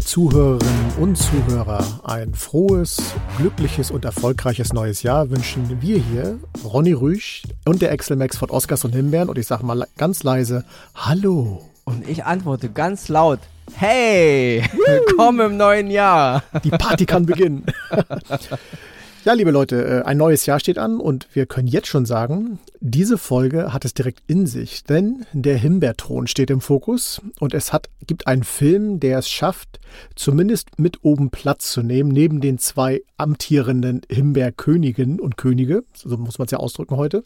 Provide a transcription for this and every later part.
Zuhörerinnen und Zuhörer, ein frohes, glückliches und erfolgreiches neues Jahr wünschen wir hier, Ronny Rüsch und der Excel-Max von Oscars und Himbeeren. Und ich sage mal ganz leise, Hallo. Und ich antworte ganz laut, Hey, willkommen im neuen Jahr. Die Party kann beginnen. Ja, liebe Leute, äh, ein neues Jahr steht an und wir können jetzt schon sagen, diese Folge hat es direkt in sich, denn der Himbeerthron steht im Fokus und es hat, gibt einen Film, der es schafft, zumindest mit oben Platz zu nehmen, neben den zwei amtierenden Himbeerköniginnen und Könige, so muss man es ja ausdrücken heute.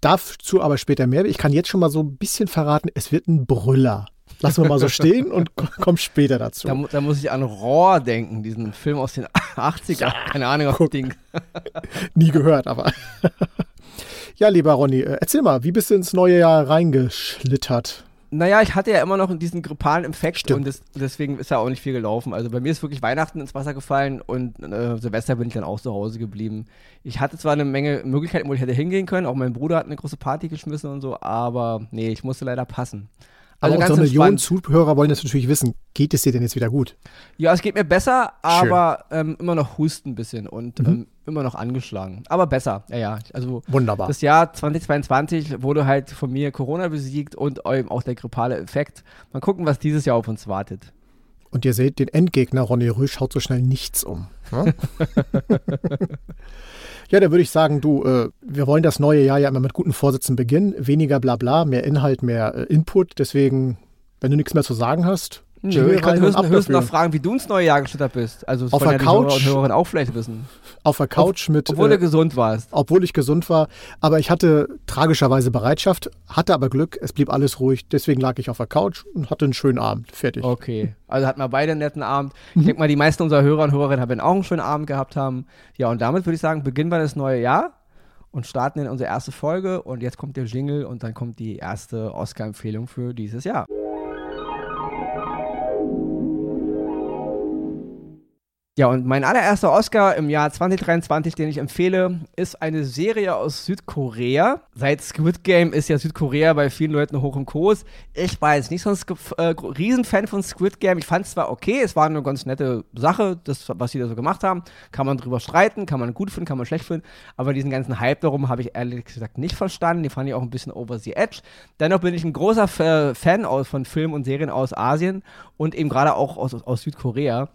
Dazu aber später mehr. Ich kann jetzt schon mal so ein bisschen verraten, es wird ein Brüller. Lassen wir mal so stehen und kommen später dazu. Da, da, muss ich an Roar denken, diesen Film aus den 80ern. Ja, Keine Ahnung, ob Ding. Nie gehört, aber. ja, lieber Ronny, äh, erzähl mal, wie bist du ins neue Jahr reingeschlittert? Naja, ich hatte ja immer noch diesen grippalen Infekt Stimmt. und das, deswegen ist ja auch nicht viel gelaufen. Also bei mir ist wirklich Weihnachten ins Wasser gefallen und äh, Silvester bin ich dann auch zu Hause geblieben. Ich hatte zwar eine Menge Möglichkeiten, wo ich hätte hingehen können, auch mein Bruder hat eine große Party geschmissen und so, aber nee, ich musste leider passen. Also unsere Millionen Zuhörer wollen das natürlich wissen. Geht es dir denn jetzt wieder gut? Ja, es geht mir besser, aber ähm, immer noch Husten ein bisschen und mhm. ähm, immer noch angeschlagen. Aber besser, ja, ja. Also Wunderbar. Das Jahr 2022 wurde halt von mir Corona besiegt und eben auch der grippale Effekt. Mal gucken, was dieses Jahr auf uns wartet. Und ihr seht, den Endgegner Ronny Rüsch schaut so schnell nichts um. Ne? Ja, da würde ich sagen, du, äh, wir wollen das neue Jahr ja immer mit guten Vorsätzen beginnen. Weniger Blabla, mehr Inhalt, mehr äh, Input. Deswegen, wenn du nichts mehr zu sagen hast, Nö, ich kann höchstens, höchstens noch fragen, wie du ins neue Jahr gestartet bist. Also das auf der ja Couch, die Hörer und auch vielleicht wissen. Auf der Couch mit. Obwohl äh, du gesund warst. Obwohl ich gesund war. Aber ich hatte tragischerweise Bereitschaft, hatte aber Glück, es blieb alles ruhig. Deswegen lag ich auf der Couch und hatte einen schönen Abend. Fertig. Okay. Also hatten wir beide einen netten Abend. Mhm. Ich denke mal, die meisten unserer Hörer und Hörerinnen haben auch einen schönen Abend gehabt haben. Ja, und damit würde ich sagen, beginnen wir das neue Jahr und starten in unsere erste Folge. Und jetzt kommt der Jingle und dann kommt die erste Oscar-Empfehlung für dieses Jahr. Ja, und mein allererster Oscar im Jahr 2023, den ich empfehle, ist eine Serie aus Südkorea. Seit Squid Game ist ja Südkorea bei vielen Leuten hoch im Kurs. Ich war jetzt nicht so ein äh, Riesenfan von Squid Game. Ich fand es zwar okay, es war eine ganz nette Sache, das, was sie da so gemacht haben. Kann man drüber streiten, kann man gut finden, kann man schlecht finden. Aber diesen ganzen Hype darum habe ich ehrlich gesagt nicht verstanden. Die fand ich auch ein bisschen over the edge. Dennoch bin ich ein großer Fan aus, von Filmen und Serien aus Asien und eben gerade auch aus, aus Südkorea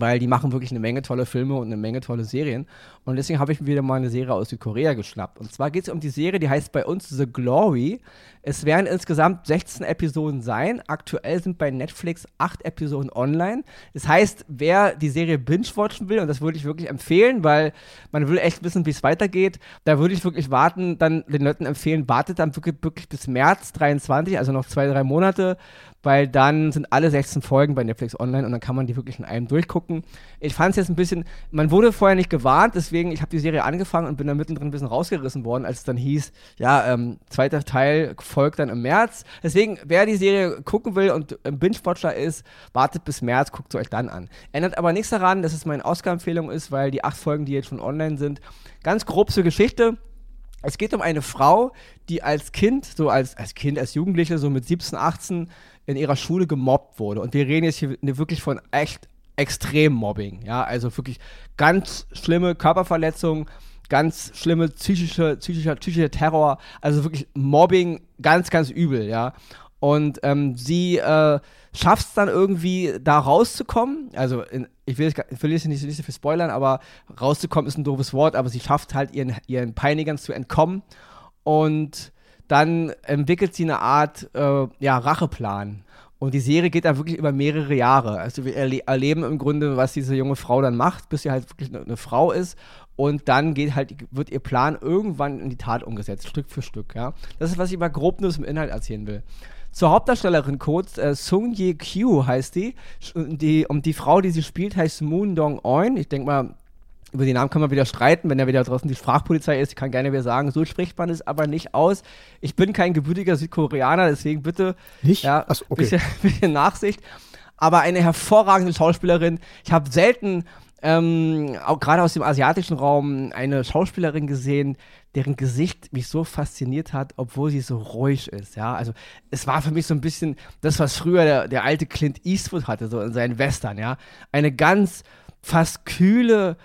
weil die machen wirklich eine Menge tolle Filme und eine Menge tolle Serien. Und deswegen habe ich mir wieder mal eine Serie aus Südkorea geschnappt. Und zwar geht es um die Serie, die heißt bei uns The Glory. Es werden insgesamt 16 Episoden sein. Aktuell sind bei Netflix 8 Episoden online. Das heißt, wer die Serie binge-watchen will, und das würde ich wirklich empfehlen, weil man will echt wissen, wie es weitergeht, da würde ich wirklich warten, dann den Leuten empfehlen, wartet dann wirklich, wirklich bis März 23, also noch zwei, drei Monate weil dann sind alle 16 Folgen bei Netflix online und dann kann man die wirklich in einem durchgucken. Ich fand es jetzt ein bisschen, man wurde vorher nicht gewarnt, deswegen, ich habe die Serie angefangen und bin da mittendrin ein bisschen rausgerissen worden, als es dann hieß, ja, ähm, zweiter Teil folgt dann im März. Deswegen, wer die Serie gucken will und ein Binge-Watcher ist, wartet bis März, guckt sie euch dann an. Ändert aber nichts daran, dass es meine Oscar-Empfehlung ist, weil die acht Folgen, die jetzt schon online sind, ganz grob zur Geschichte. Es geht um eine Frau, die als Kind, so als, als Kind, als Jugendliche, so mit 17, 18 in ihrer Schule gemobbt wurde. Und wir reden jetzt hier wirklich von echt extrem Mobbing. Ja, also wirklich ganz schlimme Körperverletzungen, ganz schlimme psychische, psychischer, psychischer Terror. Also wirklich Mobbing ganz, ganz übel. Ja. Und ähm, sie äh, schafft es dann irgendwie, da rauszukommen. Also, in, ich will, ich will jetzt nicht, nicht so viel spoilern, aber rauszukommen ist ein doofes Wort, aber sie schafft halt ihren, ihren Peinigern zu entkommen. Und dann entwickelt sie eine Art äh, ja, Racheplan. Und die Serie geht dann wirklich über mehrere Jahre. Also wir erle erleben im Grunde, was diese junge Frau dann macht, bis sie halt wirklich eine, eine Frau ist. Und dann geht halt, wird ihr Plan irgendwann in die Tat umgesetzt, Stück für Stück. Ja? Das ist, was ich mal grob nur zum Inhalt erzählen will. Zur Hauptdarstellerin kurz, äh, Sung Ye Kyu heißt die. die. Und die Frau, die sie spielt, heißt Moon Dong Eun. Ich denke mal, über den Namen kann man wieder streiten, wenn er wieder draußen die Sprachpolizei ist. Ich kann gerne wieder sagen, so spricht man es aber nicht aus. Ich bin kein gebürtiger Südkoreaner, deswegen bitte nicht? Ja, Achso, okay. bisschen, bisschen Nachsicht. Aber eine hervorragende Schauspielerin. Ich habe selten ähm, auch gerade aus dem asiatischen Raum eine Schauspielerin gesehen, deren Gesicht mich so fasziniert hat, obwohl sie so ruhig ist. Ja, also es war für mich so ein bisschen das, was früher der, der alte Clint Eastwood hatte, so in seinen Western. Ja, eine ganz fast kühle,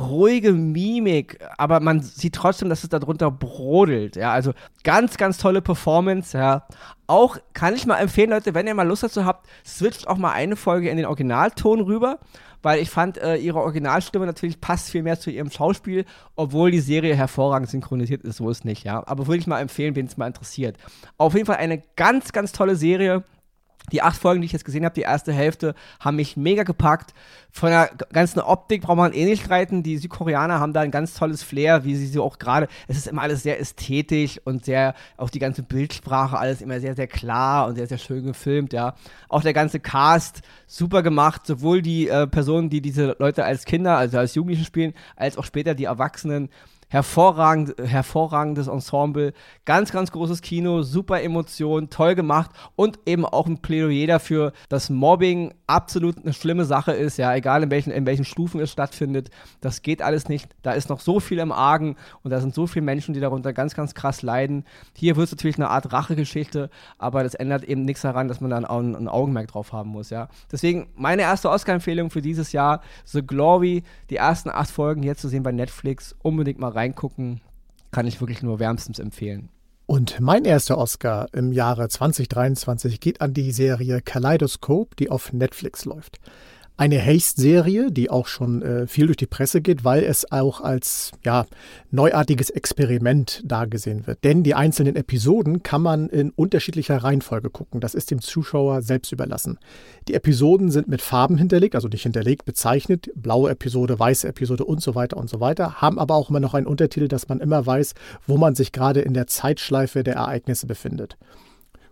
ruhige Mimik, aber man sieht trotzdem, dass es darunter brodelt. Ja, also ganz, ganz tolle Performance. Ja, auch kann ich mal empfehlen, Leute, wenn ihr mal Lust dazu habt, switcht auch mal eine Folge in den Originalton rüber, weil ich fand, äh, ihre Originalstimme natürlich passt viel mehr zu ihrem Schauspiel, obwohl die Serie hervorragend synchronisiert ist, so ist nicht, ja. Aber würde ich mal empfehlen, wen es mal interessiert. Auf jeden Fall eine ganz, ganz tolle Serie. Die acht Folgen, die ich jetzt gesehen habe, die erste Hälfte, haben mich mega gepackt. Von der ganzen Optik braucht man eh nicht streiten. Die Südkoreaner haben da ein ganz tolles Flair, wie sie so auch gerade. Es ist immer alles sehr ästhetisch und sehr, auch die ganze Bildsprache, alles immer sehr, sehr klar und sehr, sehr schön gefilmt, ja. Auch der ganze Cast, super gemacht. Sowohl die äh, Personen, die diese Leute als Kinder, also als Jugendliche spielen, als auch später die Erwachsenen hervorragend, hervorragendes Ensemble, ganz, ganz großes Kino, super Emotion, toll gemacht und eben auch ein Plädoyer dafür, dass Mobbing absolut eine schlimme Sache ist, ja, egal in welchen, in welchen Stufen es stattfindet, das geht alles nicht, da ist noch so viel im Argen und da sind so viele Menschen, die darunter ganz, ganz krass leiden. Hier wird es natürlich eine Art Rachegeschichte, aber das ändert eben nichts daran, dass man dann auch ein, ein Augenmerk drauf haben muss, ja. Deswegen meine erste Oscar-Empfehlung für dieses Jahr, The Glory, die ersten acht Folgen jetzt zu sehen bei Netflix, unbedingt mal reingucken. Kann ich wirklich nur wärmstens empfehlen. Und mein erster Oscar im Jahre 2023 geht an die Serie Kaleidoscope, die auf Netflix läuft. Eine Haste-Serie, die auch schon äh, viel durch die Presse geht, weil es auch als ja, neuartiges Experiment dargesehen wird. Denn die einzelnen Episoden kann man in unterschiedlicher Reihenfolge gucken. Das ist dem Zuschauer selbst überlassen. Die Episoden sind mit Farben hinterlegt, also nicht hinterlegt, bezeichnet. Blaue Episode, weiße Episode und so weiter und so weiter. Haben aber auch immer noch einen Untertitel, dass man immer weiß, wo man sich gerade in der Zeitschleife der Ereignisse befindet.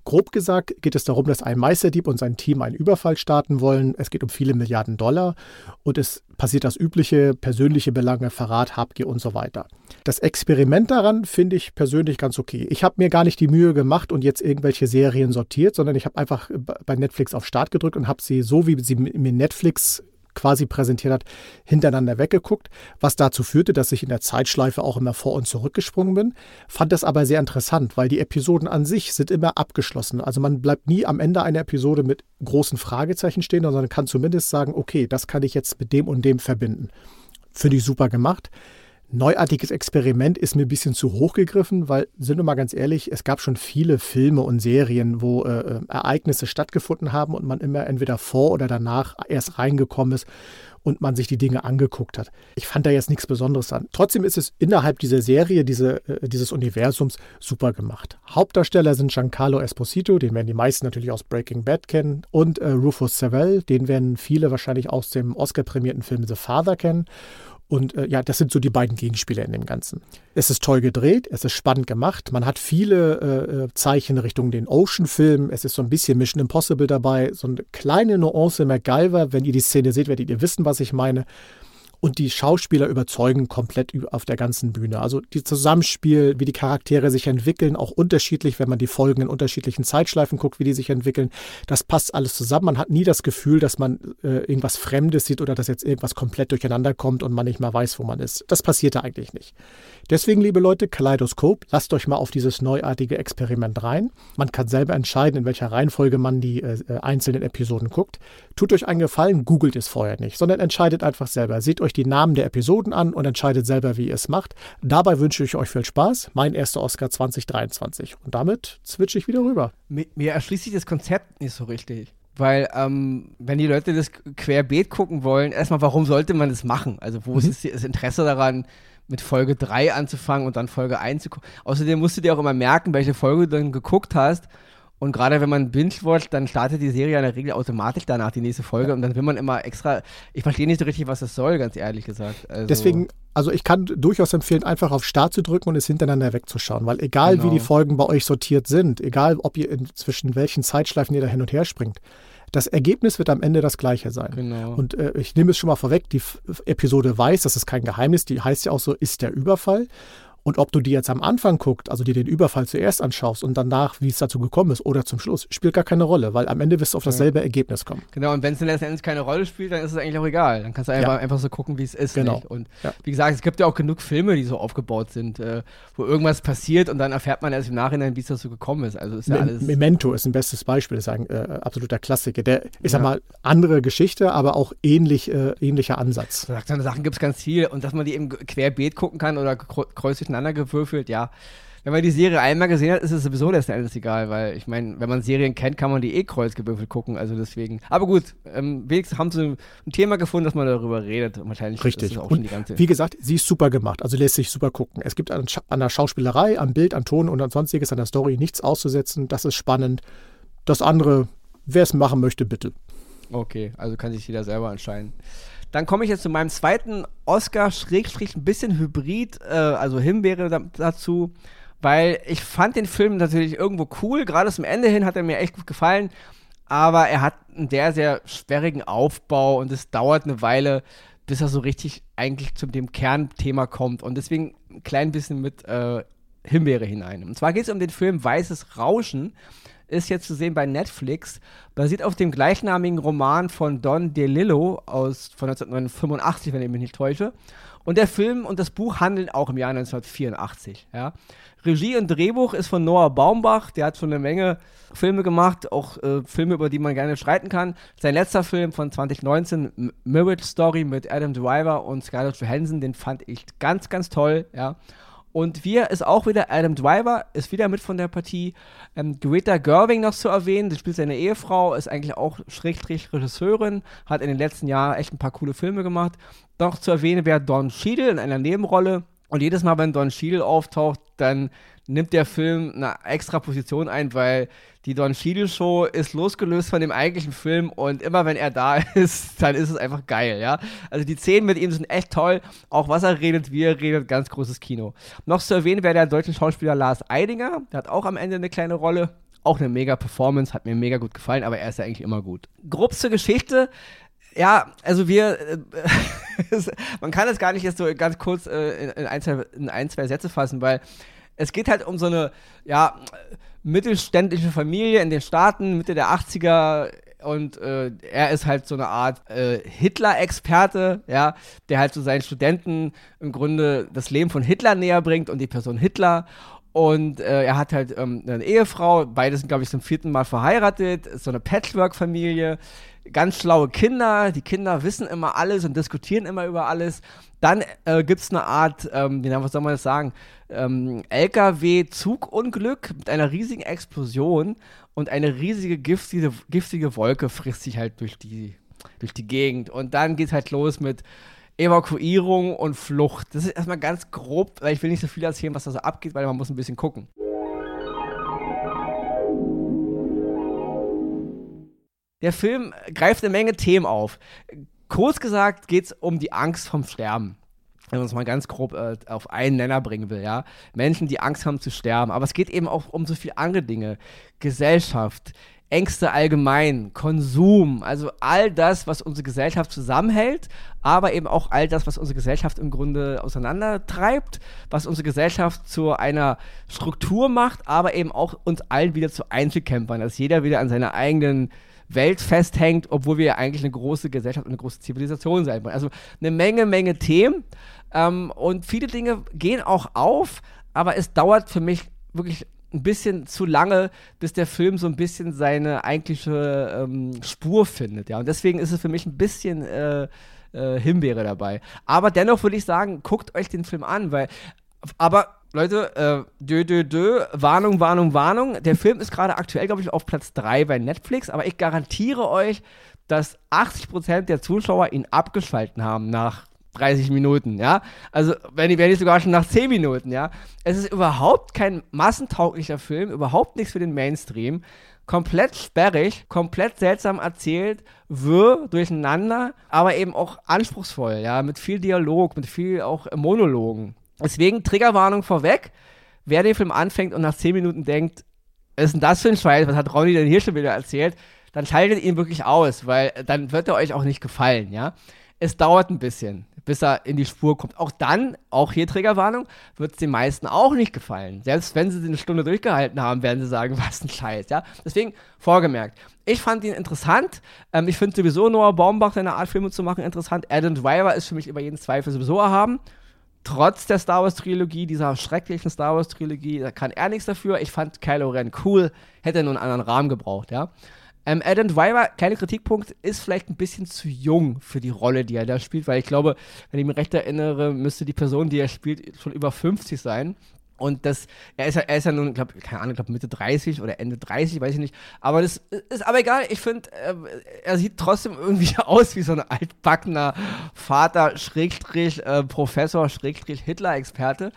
Grob gesagt geht es darum, dass ein Meisterdieb und sein Team einen Überfall starten wollen. Es geht um viele Milliarden Dollar und es passiert das übliche, persönliche Belange, Verrat, Habgier und so weiter. Das Experiment daran finde ich persönlich ganz okay. Ich habe mir gar nicht die Mühe gemacht und jetzt irgendwelche Serien sortiert, sondern ich habe einfach bei Netflix auf Start gedrückt und habe sie so, wie sie mir Netflix quasi präsentiert hat, hintereinander weggeguckt, was dazu führte, dass ich in der Zeitschleife auch immer vor und zurückgesprungen bin. Fand das aber sehr interessant, weil die Episoden an sich sind immer abgeschlossen. Also man bleibt nie am Ende einer Episode mit großen Fragezeichen stehen, sondern kann zumindest sagen, okay, das kann ich jetzt mit dem und dem verbinden. Finde ich super gemacht neuartiges Experiment ist mir ein bisschen zu hoch gegriffen, weil, sind wir mal ganz ehrlich, es gab schon viele Filme und Serien, wo äh, äh, Ereignisse stattgefunden haben und man immer entweder vor oder danach erst reingekommen ist und man sich die Dinge angeguckt hat. Ich fand da jetzt nichts Besonderes an. Trotzdem ist es innerhalb dieser Serie, diese, äh, dieses Universums, super gemacht. Hauptdarsteller sind Giancarlo Esposito, den werden die meisten natürlich aus Breaking Bad kennen, und äh, Rufus Sewell, den werden viele wahrscheinlich aus dem Oscar-prämierten Film The Father kennen. Und äh, ja, das sind so die beiden Gegenspieler in dem Ganzen. Es ist toll gedreht, es ist spannend gemacht. Man hat viele äh, äh Zeichen Richtung den Ocean-Film. Es ist so ein bisschen Mission Impossible dabei, so eine kleine Nuance MacGyver. Wenn ihr die Szene seht, werdet ihr wissen, was ich meine. Und die Schauspieler überzeugen komplett auf der ganzen Bühne. Also die Zusammenspiel, wie die Charaktere sich entwickeln, auch unterschiedlich, wenn man die Folgen in unterschiedlichen Zeitschleifen guckt, wie die sich entwickeln. Das passt alles zusammen. Man hat nie das Gefühl, dass man äh, irgendwas Fremdes sieht oder dass jetzt irgendwas komplett durcheinander kommt und man nicht mehr weiß, wo man ist. Das passiert da eigentlich nicht. Deswegen, liebe Leute, Kaleidoskop, lasst euch mal auf dieses neuartige Experiment rein. Man kann selber entscheiden, in welcher Reihenfolge man die äh, äh einzelnen Episoden guckt. Tut euch einen Gefallen, googelt es vorher nicht, sondern entscheidet einfach selber. Seht euch die Namen der Episoden an und entscheidet selber, wie ihr es macht. Dabei wünsche ich euch viel Spaß. Mein erster Oscar 2023. Und damit switche ich wieder rüber. Mir, mir erschließt sich das Konzept nicht so richtig. Weil, ähm, wenn die Leute das querbeet gucken wollen, erstmal, warum sollte man das machen? Also, wo mhm. ist das Interesse daran, mit Folge 3 anzufangen und dann Folge 1 zu gucken? Außerdem musst du dir auch immer merken, welche Folge du dann geguckt hast und gerade wenn man binge-watcht, dann startet die Serie in der Regel automatisch danach die nächste Folge und dann will man immer extra. Ich verstehe nicht so richtig, was das soll, ganz ehrlich gesagt. Also Deswegen, also ich kann durchaus empfehlen, einfach auf Start zu drücken und es hintereinander wegzuschauen, weil egal genau. wie die genau. Folgen bei euch sortiert sind, egal ob ihr zwischen welchen Zeitschleifen ihr da hin und her springt, das Ergebnis wird am Ende das gleiche sein. Genau. Und äh, ich nehme es schon mal vorweg, die F Episode weiß, das ist kein Geheimnis, die heißt ja auch so, ist der Überfall. Und ob du die jetzt am Anfang guckst, also dir den Überfall zuerst anschaust und danach, wie es dazu gekommen ist, oder zum Schluss, spielt gar keine Rolle, weil am Ende wirst du auf dasselbe ja. Ergebnis kommen. Genau, und wenn es letztendlich keine Rolle spielt, dann ist es eigentlich auch egal. Dann kannst du einfach, ja. einfach so gucken, wie es ist. Genau. Nicht? Und ja. wie gesagt, es gibt ja auch genug Filme, die so aufgebaut sind, äh, wo irgendwas passiert und dann erfährt man erst im Nachhinein, wie es dazu gekommen ist. Also ist ja alles. Memento ist ein bestes Beispiel, das ist ein äh, absoluter Klassiker. Der ist ja mal andere Geschichte, aber auch ähnlich, äh, ähnlicher Ansatz. So Sachen gibt es ganz viel und dass man die eben querbeet gucken kann oder kreuz durcheinander gewürfelt, ja. Wenn man die Serie einmal gesehen hat, ist es sowieso letzten Endes egal, weil ich meine, wenn man Serien kennt, kann man die eh kreuzgewürfelt gucken, also deswegen. Aber gut, ähm, wenigstens haben sie ein Thema gefunden, dass man darüber redet. Und wahrscheinlich Richtig. ist auch schon die ganze. Wie gesagt, sie ist super gemacht, also lässt sich super gucken. Es gibt an, an der Schauspielerei, am Bild, an Ton und an sonstiges, an der Story nichts auszusetzen. Das ist spannend. Das andere, wer es machen möchte, bitte. Okay, also kann sich jeder selber entscheiden. Dann komme ich jetzt zu meinem zweiten Oscar, Schrägstrich, ein bisschen Hybrid, äh, also Himbeere da, dazu, weil ich fand den Film natürlich irgendwo cool, gerade zum Ende hin hat er mir echt gut gefallen, aber er hat einen sehr, sehr sperrigen Aufbau und es dauert eine Weile, bis er so richtig eigentlich zu dem Kernthema kommt. Und deswegen ein klein bisschen mit äh, Himbeere hinein. Und zwar geht es um den Film Weißes Rauschen ist jetzt zu sehen bei Netflix, basiert auf dem gleichnamigen Roman von Don DeLillo aus, von 1985, wenn ich mich nicht täusche. Und der Film und das Buch handeln auch im Jahr 1984. Ja. Regie und Drehbuch ist von Noah Baumbach, der hat schon eine Menge Filme gemacht, auch äh, Filme, über die man gerne streiten kann. Sein letzter Film von 2019, Marriage Story mit Adam Driver und Scarlett Johansson, den fand ich ganz, ganz toll. Ja. Und wir ist auch wieder Adam Driver, ist wieder mit von der Partie. Ähm, Greta Gerwing noch zu erwähnen, die spielt seine Ehefrau, ist eigentlich auch Schrägstrich Regisseurin, hat in den letzten Jahren echt ein paar coole Filme gemacht. Noch zu erwähnen wäre Don Cheadle in einer Nebenrolle. Und jedes Mal, wenn Don Cheadle auftaucht, dann nimmt der Film eine extra Position ein, weil die Don Cheadle Show ist losgelöst von dem eigentlichen Film und immer wenn er da ist, dann ist es einfach geil, ja. Also die Szenen mit ihm sind echt toll, auch was er redet, wie er redet, ganz großes Kino. Noch zu erwähnen wäre der deutsche Schauspieler Lars Eidinger, der hat auch am Ende eine kleine Rolle, auch eine mega Performance, hat mir mega gut gefallen, aber er ist ja eigentlich immer gut. Grob zur Geschichte, ja, also wir, äh, man kann es gar nicht jetzt so ganz kurz äh, in, in, ein, zwei, in ein, zwei Sätze fassen, weil es geht halt um so eine, ja, mittelständische Familie in den Staaten, Mitte der 80er. Und äh, er ist halt so eine Art äh, Hitler-Experte, ja, der halt so seinen Studenten im Grunde das Leben von Hitler näher bringt und die Person Hitler. Und äh, er hat halt ähm, eine Ehefrau, beide sind, glaube ich, zum vierten Mal verheiratet, ist so eine Patchwork-Familie, ganz schlaue Kinder, die Kinder wissen immer alles und diskutieren immer über alles. Dann äh, gibt es eine Art, ähm, wie was soll man das sagen, ähm, LKW-Zugunglück mit einer riesigen Explosion und eine riesige giftige, giftige Wolke frisst sich halt durch die, durch die Gegend. Und dann geht es halt los mit Evakuierung und Flucht. Das ist erstmal ganz grob, weil ich will nicht so viel erzählen, was da so abgeht, weil man muss ein bisschen gucken. Der Film greift eine Menge Themen auf. Kurz gesagt geht es um die Angst vom Sterben. Wenn man es mal ganz grob äh, auf einen Nenner bringen will, ja. Menschen, die Angst haben zu sterben. Aber es geht eben auch um so viele andere Dinge. Gesellschaft, Ängste allgemein, Konsum, also all das, was unsere Gesellschaft zusammenhält, aber eben auch all das, was unsere Gesellschaft im Grunde auseinandertreibt, was unsere Gesellschaft zu einer Struktur macht, aber eben auch uns allen wieder zu Einzelkämpfern, dass jeder wieder an seiner eigenen Welt festhängt, obwohl wir ja eigentlich eine große Gesellschaft und eine große Zivilisation sein wollen. Also eine Menge, Menge Themen ähm, und viele Dinge gehen auch auf, aber es dauert für mich wirklich ein bisschen zu lange, bis der Film so ein bisschen seine eigentliche ähm, Spur findet. Ja, und deswegen ist es für mich ein bisschen äh, äh, Himbeere dabei. Aber dennoch würde ich sagen, guckt euch den Film an, weil aber Leute, äh, dö, dö, dö, Warnung, Warnung, Warnung. Der Film ist gerade aktuell, glaube ich, auf Platz 3 bei Netflix, aber ich garantiere euch, dass 80% der Zuschauer ihn abgeschalten haben nach 30 Minuten, ja. Also, wenn nicht, wenn nicht sogar schon nach 10 Minuten, ja. Es ist überhaupt kein massentauglicher Film, überhaupt nichts für den Mainstream. Komplett sperrig, komplett seltsam erzählt, wirr, durcheinander, aber eben auch anspruchsvoll, ja, mit viel Dialog, mit viel auch Monologen. Deswegen Triggerwarnung vorweg. Wer den Film anfängt und nach 10 Minuten denkt, was ist denn das für ein Scheiß, was hat Ronny denn hier schon wieder erzählt, dann schaltet ihn wirklich aus, weil dann wird er euch auch nicht gefallen, ja. Es dauert ein bisschen, bis er in die Spur kommt. Auch dann, auch hier Triggerwarnung, wird es den meisten auch nicht gefallen. Selbst wenn sie eine Stunde durchgehalten haben, werden sie sagen, was ein Scheiß, ja. Deswegen, vorgemerkt, ich fand ihn interessant. Ähm, ich finde sowieso Noah Baumbach, seine Art Filme zu machen, interessant. Adam Driver ist für mich über jeden Zweifel sowieso erhaben. Trotz der Star Wars Trilogie, dieser schrecklichen Star Wars Trilogie, da kann er nichts dafür. Ich fand Kylo Ren cool, hätte nur einen anderen Rahmen gebraucht, ja. Ähm, Adam Driver, kleiner Kritikpunkt, ist vielleicht ein bisschen zu jung für die Rolle, die er da spielt, weil ich glaube, wenn ich mich recht erinnere, müsste die Person, die er spielt, schon über 50 sein. Und das, er ist ja, er ist ja nun, glaub, keine Ahnung, glaub Mitte 30 oder Ende 30, weiß ich nicht. Aber das ist aber egal. Ich finde, äh, er sieht trotzdem irgendwie aus wie so ein altbackener Vater, Schrägstrich, äh, Professor, Schrägstrich, Hitler-Experte.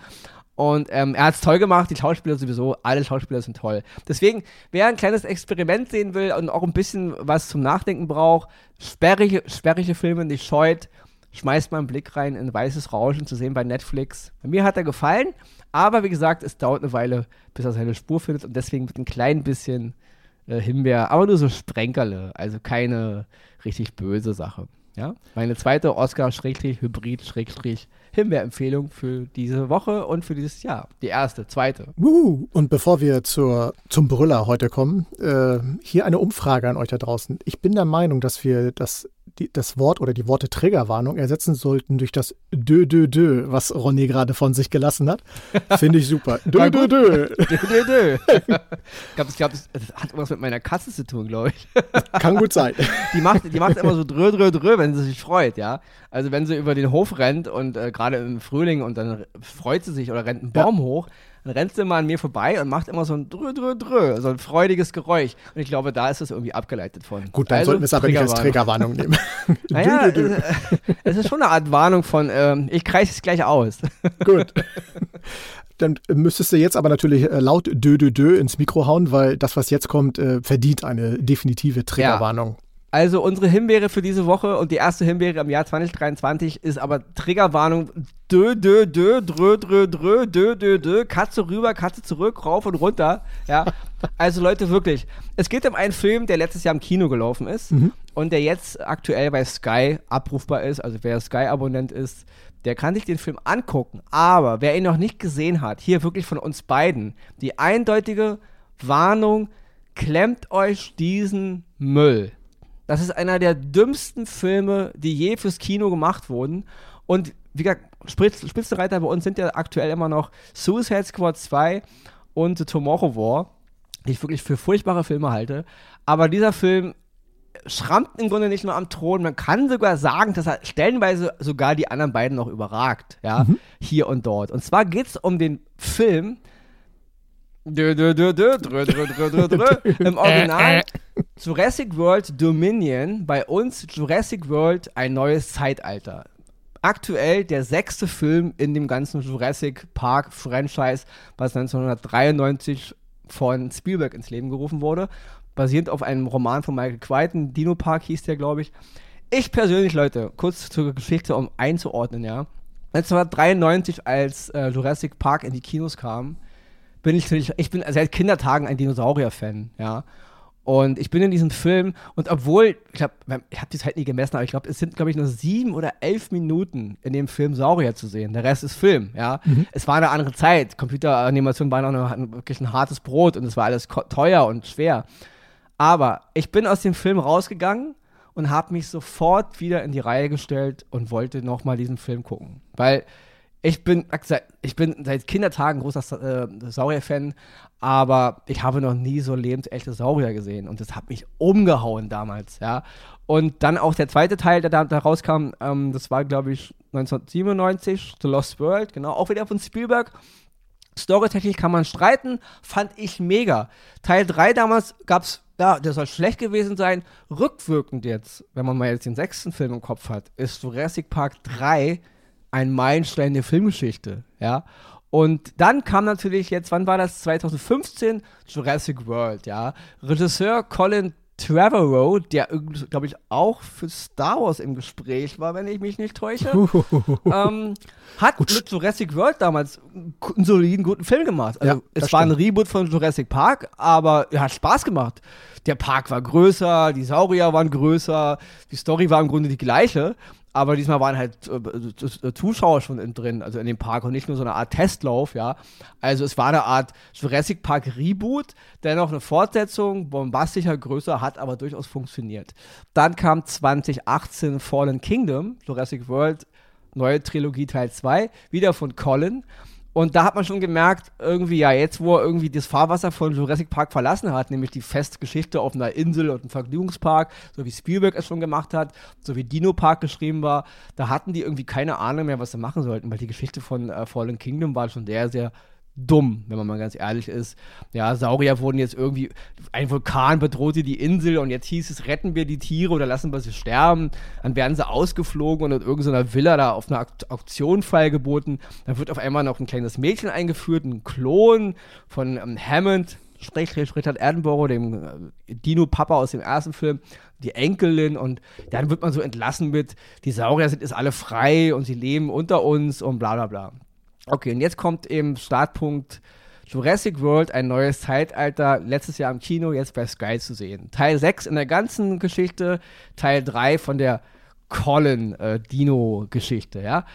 Und ähm, er hat es toll gemacht, die Schauspieler sowieso, alle Schauspieler sind toll. Deswegen, wer ein kleines Experiment sehen will und auch ein bisschen was zum Nachdenken braucht, sperrige, sperrige Filme nicht scheut, schmeißt mal einen Blick rein in Weißes Rauschen zu sehen bei Netflix. Mir hat er gefallen, aber wie gesagt, es dauert eine Weile, bis er seine Spur findet und deswegen mit ein klein bisschen äh, Himbeer, aber nur so Sprenkerle, also keine richtig böse Sache. Ja? Meine zweite Oscar-Hybrid- Himbeer-Empfehlung für diese Woche und für dieses Jahr. Die erste, zweite. Uh, und bevor wir zur, zum Brüller heute kommen, äh, hier eine Umfrage an euch da draußen. Ich bin der Meinung, dass wir das die, das Wort oder die Worte Triggerwarnung ersetzen sollten durch das Dö, Dö, Dö, was Ronny gerade von sich gelassen hat. Finde ich super. Dö, Dö, Dö. Dö, Dö, Dö. ich glaube, glaub, das hat was mit meiner Katze zu tun, glaube ich. Kann gut sein. Die macht, die macht immer so drö, drö, drö, wenn sie sich freut, ja. Also wenn sie über den Hof rennt und äh, gerade im Frühling und dann freut sie sich oder rennt einen Baum ja. hoch, dann rennt sie immer an mir vorbei und macht immer so ein drö, drö, drö, so ein freudiges Geräusch. Und ich glaube, da ist es irgendwie abgeleitet von. Gut, dann also, sollten wir es aber nicht als Triggerwarnung nehmen. naja, es ist schon eine Art Warnung von, ähm, ich kreise es gleich aus. Gut. Dann müsstest du jetzt aber natürlich äh, laut Dö, Dö, Dö ins Mikro hauen, weil das, was jetzt kommt, äh, verdient eine definitive Triggerwarnung. Ja. Also unsere Himbeere für diese Woche und die erste Himbeere im Jahr 2023 ist aber Triggerwarnung. Dö, dö, dö, drö, drö, drö, dö, dö, dö, Katze rüber, Katze zurück, rauf und runter. Ja. Also Leute, wirklich. Es geht um einen Film, der letztes Jahr im Kino gelaufen ist mhm. und der jetzt aktuell bei Sky abrufbar ist. Also wer Sky-Abonnent ist, der kann sich den Film angucken. Aber wer ihn noch nicht gesehen hat, hier wirklich von uns beiden, die eindeutige Warnung, klemmt euch diesen Müll. Das ist einer der dümmsten Filme, die je fürs Kino gemacht wurden. Und wie gesagt, Spitzenreiter bei uns sind ja aktuell immer noch Suicide Squad 2 und The Tomorrow War, die ich wirklich für furchtbare Filme halte. Aber dieser Film schrammt im Grunde nicht nur am Thron, man kann sogar sagen, dass er stellenweise sogar die anderen beiden noch überragt, ja, mhm. hier und dort. Und zwar geht es um den Film Dö, dö, dö, dö, drö, drö, drö, drö, drö. Im Original Jurassic World Dominion, bei uns Jurassic World ein neues Zeitalter. Aktuell der sechste Film in dem ganzen Jurassic Park Franchise, was 1993 von Spielberg ins Leben gerufen wurde, basierend auf einem Roman von Michael Crichton, Dino Park hieß der, glaube ich. Ich persönlich, Leute, kurz zur Geschichte, um einzuordnen, ja. 1993, als äh, Jurassic Park in die Kinos kam, bin ich natürlich, ich bin seit Kindertagen ein Dinosaurier-Fan, ja. Und ich bin in diesem Film und obwohl, ich glaube, ich habe die Zeit nie gemessen, aber ich glaube, es sind, glaube ich, nur sieben oder elf Minuten in dem Film Saurier zu sehen. Der Rest ist Film, ja. Mhm. Es war eine andere Zeit. Computeranimation war noch eine, wirklich ein hartes Brot und es war alles teuer und schwer. Aber ich bin aus dem Film rausgegangen und habe mich sofort wieder in die Reihe gestellt und wollte nochmal diesen Film gucken. Weil ich bin, ich bin seit Kindertagen großer äh, Saurier-Fan, aber ich habe noch nie so lebensechte Saurier gesehen und das hat mich umgehauen damals, ja. Und dann auch der zweite Teil, der da, da rauskam, ähm, das war, glaube ich, 1997, The Lost World, genau, auch wieder von Spielberg. Storytechnisch kann man streiten, fand ich mega. Teil 3 damals gab es, ja, der soll schlecht gewesen sein. Rückwirkend jetzt, wenn man mal jetzt den sechsten Film im Kopf hat, ist Jurassic Park 3 ein Meilenstein der Filmgeschichte, ja. Und dann kam natürlich jetzt, wann war das? 2015 Jurassic World, ja. Regisseur Colin Trevorrow, der, glaube ich, auch für Star Wars im Gespräch war, wenn ich mich nicht täusche, ähm, hat Gut. mit Jurassic World damals einen soliden, guten Film gemacht. Also, ja, es war stimmt. ein Reboot von Jurassic Park, aber er hat Spaß gemacht. Der Park war größer, die Saurier waren größer, die Story war im Grunde die gleiche. Aber diesmal waren halt äh, äh, Zuschauer schon in, drin, also in dem Park und nicht nur so eine Art Testlauf, ja. Also es war eine Art Jurassic Park Reboot, dennoch eine Fortsetzung, bombastischer, größer, hat aber durchaus funktioniert. Dann kam 2018 Fallen Kingdom, Jurassic World, neue Trilogie Teil 2, wieder von Colin. Und da hat man schon gemerkt, irgendwie, ja, jetzt, wo er irgendwie das Fahrwasser von Jurassic Park verlassen hat, nämlich die Festgeschichte auf einer Insel und einem Vergnügungspark, so wie Spielberg es schon gemacht hat, so wie Dino Park geschrieben war, da hatten die irgendwie keine Ahnung mehr, was sie machen sollten, weil die Geschichte von äh, Fallen Kingdom war schon sehr, sehr dumm, wenn man mal ganz ehrlich ist. Ja, Saurier wurden jetzt irgendwie, ein Vulkan bedrohte die Insel und jetzt hieß es, retten wir die Tiere oder lassen wir sie sterben. Dann werden sie ausgeflogen und in irgendeiner Villa da auf einer Auktion feilgeboten. Dann wird auf einmal noch ein kleines Mädchen eingeführt, ein Klon von ähm, Hammond, sprich Richard Attenborough, dem äh, Dino-Papa aus dem ersten Film, die Enkelin und dann wird man so entlassen mit, die Saurier sind jetzt alle frei und sie leben unter uns und bla bla bla. Okay, und jetzt kommt eben Startpunkt Jurassic World, ein neues Zeitalter, letztes Jahr im Kino, jetzt bei Sky zu sehen. Teil 6 in der ganzen Geschichte, Teil 3 von der Colin-Dino-Geschichte, äh, ja.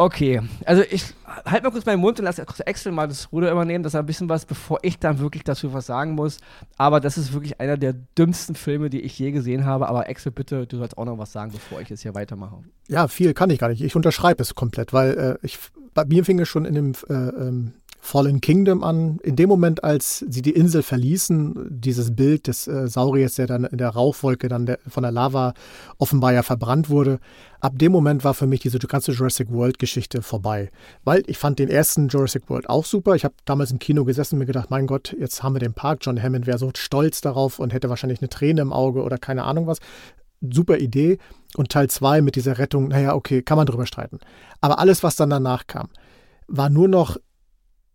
Okay, also ich halte mal kurz meinen Mund und lasse Excel mal das Ruder übernehmen, dass er ein bisschen was, bevor ich dann wirklich dazu was sagen muss. Aber das ist wirklich einer der dümmsten Filme, die ich je gesehen habe. Aber Excel, bitte, du sollst auch noch was sagen, bevor ich jetzt hier weitermache. Ja, viel kann ich gar nicht. Ich unterschreibe es komplett, weil äh, ich bei mir fing es schon in dem äh, ähm, Fallen Kingdom an. In dem Moment, als sie die Insel verließen, dieses Bild des äh, Sauriers, der dann in der Rauchwolke dann der, von der Lava offenbar ja verbrannt wurde, ab dem Moment war für mich diese ganze Jurassic World-Geschichte vorbei. Weil ich fand den ersten Jurassic World auch super. Ich habe damals im Kino gesessen und mir gedacht, mein Gott, jetzt haben wir den Park. John Hammond wäre so stolz darauf und hätte wahrscheinlich eine Träne im Auge oder keine Ahnung was. Super Idee. Und Teil 2 mit dieser Rettung, naja, okay, kann man drüber streiten. Aber alles, was dann danach kam, war nur noch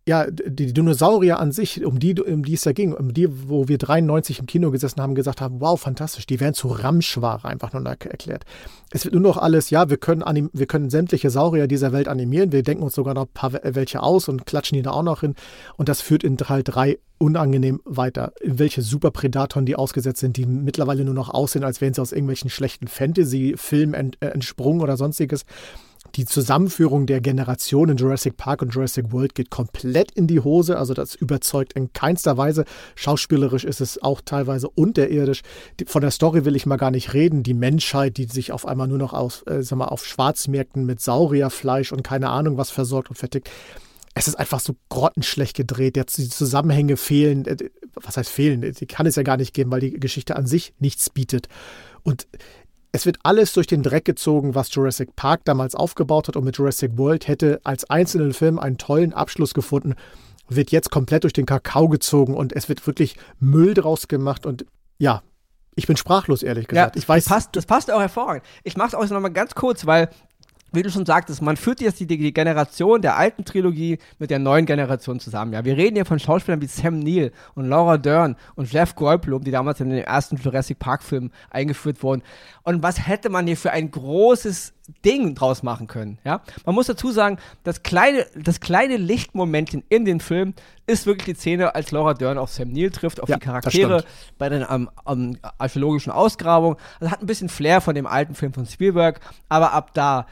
ja, die Dinosaurier an sich, um die, um die es da ging, um die, wo wir 93 im Kino gesessen haben, gesagt haben, wow, fantastisch, die werden zu Ramschware einfach nur erklärt. Es wird nur noch alles, ja, wir können, anim wir können sämtliche Saurier dieser Welt animieren, wir denken uns sogar noch ein paar welche aus und klatschen die da auch noch hin. Und das führt in Teil 3 unangenehm weiter. Welche Superpredatoren die ausgesetzt sind, die mittlerweile nur noch aussehen, als wären sie aus irgendwelchen schlechten Fantasy-Filmen äh, entsprungen oder sonstiges. Die Zusammenführung der Generationen Jurassic Park und Jurassic World geht komplett in die Hose. Also das überzeugt in keinster Weise. Schauspielerisch ist es auch teilweise unterirdisch. Von der Story will ich mal gar nicht reden. Die Menschheit, die sich auf einmal nur noch auf, äh, sag mal, auf Schwarzmärkten mit Saurierfleisch und keine Ahnung was versorgt und vertickt. Es ist einfach so grottenschlecht gedreht. Die Zusammenhänge fehlen. Äh, was heißt fehlen? Die kann es ja gar nicht geben, weil die Geschichte an sich nichts bietet. Und es wird alles durch den Dreck gezogen, was Jurassic Park damals aufgebaut hat und mit Jurassic World hätte als einzelnen Film einen tollen Abschluss gefunden, wird jetzt komplett durch den Kakao gezogen und es wird wirklich Müll draus gemacht und ja, ich bin sprachlos, ehrlich gesagt. Ja, ich weiß, das, passt, das passt auch hervorragend. Ich mache es auch nochmal ganz kurz, weil wie du schon sagtest, man führt jetzt die, die, Generation der alten Trilogie mit der neuen Generation zusammen. Ja, wir reden hier von Schauspielern wie Sam Neill und Laura Dern und Jeff Goldblum, die damals in den ersten Jurassic Park Filmen eingeführt wurden. Und was hätte man hier für ein großes Ding draus machen können, ja? Man muss dazu sagen, das kleine, das kleine Lichtmomentchen in den Film ist wirklich die Szene, als Laura Dern auf Sam Neill trifft, auf ja, die Charaktere bei den um, um, archäologischen Ausgrabungen. Das hat ein bisschen Flair von dem alten Film von Spielberg, aber ab da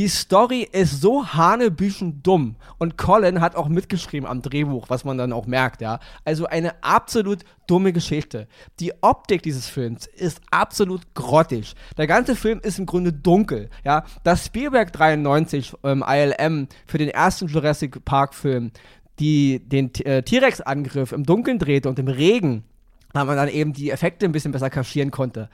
die Story ist so hanebüchen dumm. Und Colin hat auch mitgeschrieben am Drehbuch, was man dann auch merkt, ja. Also eine absolut dumme Geschichte. Die Optik dieses Films ist absolut grottig. Der ganze Film ist im Grunde dunkel, ja. Das Spielberg 93 ähm, ILM für den ersten Jurassic Park Film, die den äh, T-Rex-Angriff im Dunkeln drehte und im Regen, weil man dann eben die Effekte ein bisschen besser kaschieren konnte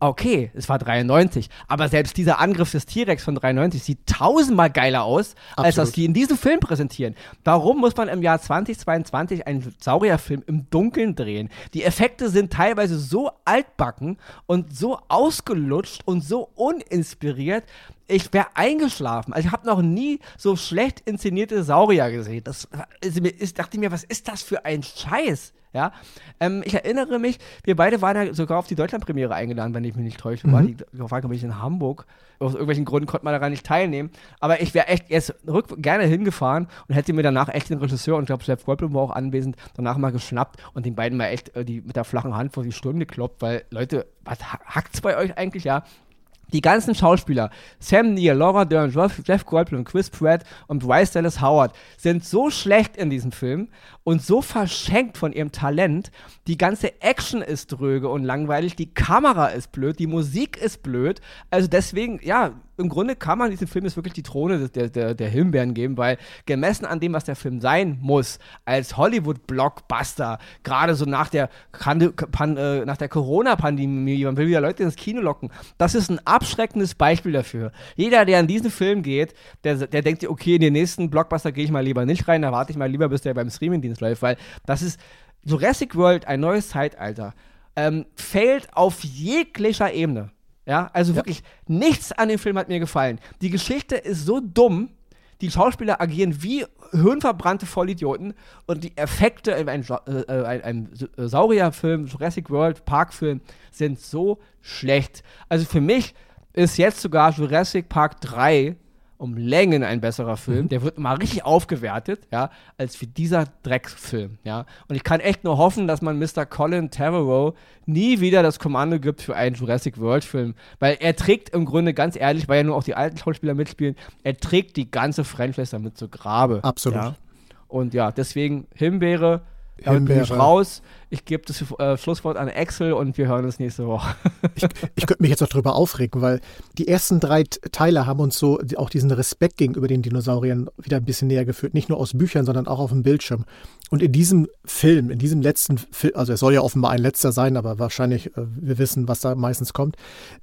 okay, es war 93, aber selbst dieser Angriff des T-Rex von 93 sieht tausendmal geiler aus, Absolut. als das die in diesem Film präsentieren. Warum muss man im Jahr 2022 einen Saurierfilm im Dunkeln drehen? Die Effekte sind teilweise so altbacken und so ausgelutscht und so uninspiriert, ich wäre eingeschlafen. Also ich habe noch nie so schlecht inszenierte Saurier gesehen. Das ist, ich dachte mir, was ist das für ein Scheiß? Ja, ähm, ich erinnere mich, wir beide waren ja sogar auf die Deutschlandpremiere eingeladen, wenn ich mich nicht täusche. Mhm. War die Frage, ob ich in Hamburg. Aus irgendwelchen Gründen konnte man daran nicht teilnehmen. Aber ich wäre echt jetzt rück gerne hingefahren und hätte mir danach echt den Regisseur und ich glaube, Chef Goldblum war auch anwesend, danach mal geschnappt und den beiden mal echt äh, die, mit der flachen Hand vor die Stirn gekloppt, weil Leute, was hackt's bei euch eigentlich? Ja, die ganzen Schauspieler, Sam Neill, Laura Dern, Jeff Goldblum, Chris Pratt und Bryce Dallas Howard, sind so schlecht in diesem Film und so verschenkt von ihrem Talent. Die ganze Action ist dröge und langweilig, die Kamera ist blöd, die Musik ist blöd. Also deswegen, ja, im Grunde kann man diesem Film jetzt wirklich die Throne der, der, der Himbeeren geben, weil gemessen an dem, was der Film sein muss, als Hollywood-Blockbuster, gerade so nach der, äh, der Corona-Pandemie, man will wieder Leute ins Kino locken, das ist ein abschreckendes Beispiel dafür. Jeder, der an diesen Film geht, der, der denkt okay, in den nächsten Blockbuster gehe ich mal lieber nicht rein, da warte ich mal lieber, bis der beim Streamingdienst läuft, weil das ist Jurassic World, ein neues Zeitalter, ähm, fällt auf jeglicher Ebene. Ja, also ja. wirklich nichts an dem Film hat mir gefallen. Die Geschichte ist so dumm, die Schauspieler agieren wie hirnverbrannte Vollidioten und die Effekte in einem, äh, einem, einem Saurierfilm, Jurassic World Park-Film sind so schlecht. Also für mich ist jetzt sogar Jurassic Park 3 um Längen ein besserer Film. Mhm. Der wird mal richtig aufgewertet, ja, als für dieser Drecksfilm, ja. Und ich kann echt nur hoffen, dass man Mr. Colin Trevorrow nie wieder das Kommando gibt für einen Jurassic World Film, weil er trägt im Grunde ganz ehrlich, weil ja nur auch die alten Schauspieler mitspielen, er trägt die ganze Franchise damit zu Grabe. Absolut. Ja? Und ja, deswegen Himbeere damit bin ich raus. Ich gebe das äh, Schlusswort an Axel und wir hören uns nächste Woche. ich, ich könnte mich jetzt noch drüber aufregen, weil die ersten drei Teile haben uns so auch diesen Respekt gegenüber den Dinosauriern wieder ein bisschen näher geführt. Nicht nur aus Büchern, sondern auch auf dem Bildschirm. Und in diesem Film, in diesem letzten Film, also es soll ja offenbar ein letzter sein, aber wahrscheinlich, äh, wir wissen, was da meistens kommt,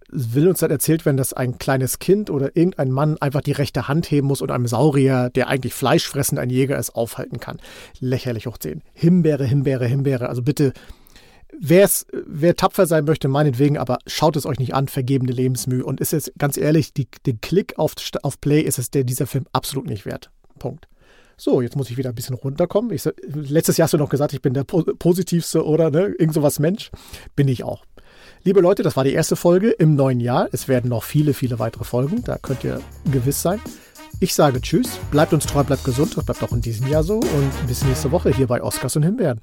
will uns dann erzählt werden, dass ein kleines Kind oder irgendein Mann einfach die rechte Hand heben muss und einem Saurier, der eigentlich fleischfressend ein Jäger ist, aufhalten kann. Lächerlich hoch 10. Himbeere, Himbeere, Himbeere. Also bitte, wer's, wer tapfer sein möchte, meinetwegen, aber schaut es euch nicht an, vergebene Lebensmühe. Und ist es ganz ehrlich, die, den Klick auf, auf Play ist es der, dieser Film absolut nicht wert. Punkt. So, jetzt muss ich wieder ein bisschen runterkommen. Ich, letztes Jahr hast du noch gesagt, ich bin der positivste oder ne, irgend sowas Mensch. Bin ich auch. Liebe Leute, das war die erste Folge im neuen Jahr. Es werden noch viele, viele weitere Folgen. Da könnt ihr gewiss sein. Ich sage Tschüss, bleibt uns treu, bleibt gesund, das bleibt auch in diesem Jahr so und bis nächste Woche hier bei Oscars und Himbeeren.